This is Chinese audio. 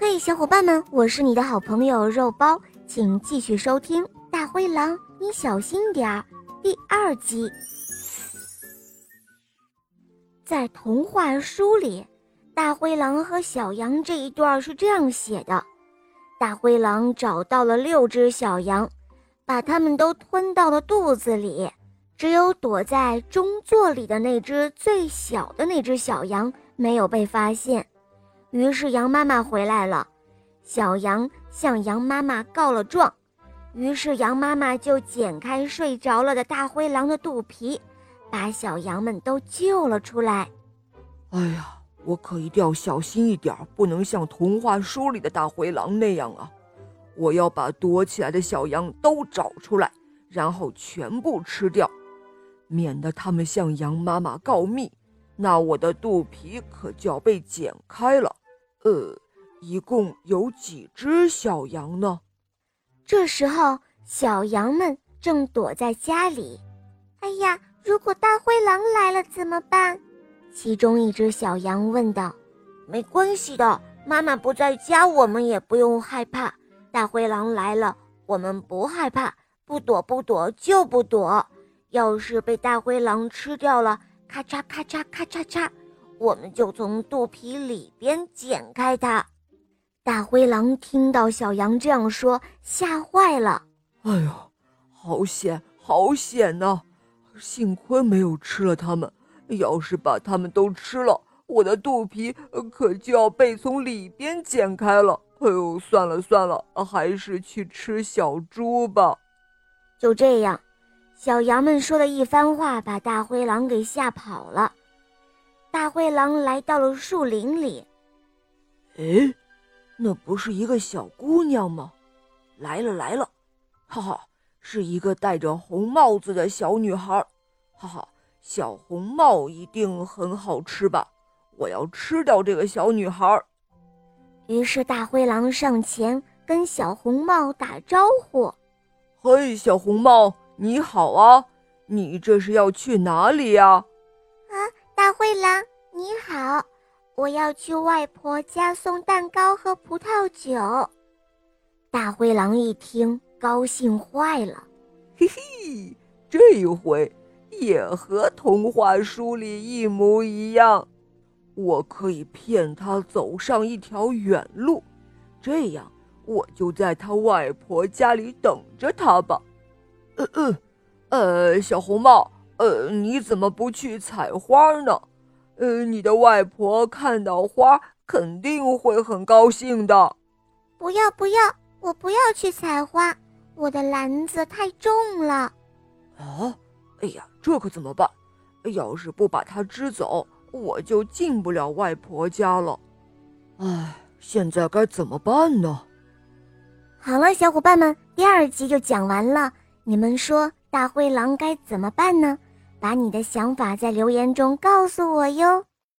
嘿，小伙伴们，我是你的好朋友肉包，请继续收听《大灰狼，你小心点儿》第二集。在童话书里，大灰狼和小羊这一段是这样写的：大灰狼找到了六只小羊，把它们都吞到了肚子里，只有躲在中座里的那只最小的那只小羊没有被发现。于是羊妈妈回来了，小羊向羊妈妈告了状，于是羊妈妈就剪开睡着了的大灰狼的肚皮，把小羊们都救了出来。哎呀，我可一定要小心一点，不能像童话书里的大灰狼那样啊！我要把躲起来的小羊都找出来，然后全部吃掉，免得他们向羊妈妈告密。那我的肚皮可就要被剪开了。呃，一共有几只小羊呢？这时候，小羊们正躲在家里。哎呀，如果大灰狼来了怎么办？其中一只小羊问道：“没关系的，妈妈不在家，我们也不用害怕。大灰狼来了，我们不害怕，不躲不躲就不躲。要是被大灰狼吃掉了，咔嚓咔嚓咔嚓嚓。”我们就从肚皮里边剪开它。大灰狼听到小羊这样说，吓坏了。哎呦，好险，好险呐！幸亏没有吃了它们。要是把它们都吃了，我的肚皮可就要被从里边剪开了。哎呦，算了算了，还是去吃小猪吧。就这样，小羊们说的一番话，把大灰狼给吓跑了。大灰狼来到了树林里。哎，那不是一个小姑娘吗？来了来了，哈哈，是一个戴着红帽子的小女孩。哈哈，小红帽一定很好吃吧？我要吃掉这个小女孩。于是大灰狼上前跟小红帽打招呼：“嘿，小红帽，你好啊！你这是要去哪里呀？”啊大灰狼，你好，我要去外婆家送蛋糕和葡萄酒。大灰狼一听，高兴坏了，嘿嘿，这一回也和童话书里一模一样。我可以骗他走上一条远路，这样我就在他外婆家里等着他吧。嗯嗯，呃，小红帽。呃，你怎么不去采花呢？呃，你的外婆看到花肯定会很高兴的。不要不要，我不要去采花，我的篮子太重了。啊，哎呀，这可怎么办？要是不把它支走，我就进不了外婆家了。哎，现在该怎么办呢？好了，小伙伴们，第二集就讲完了。你们说大灰狼该怎么办呢？把你的想法在留言中告诉我哟。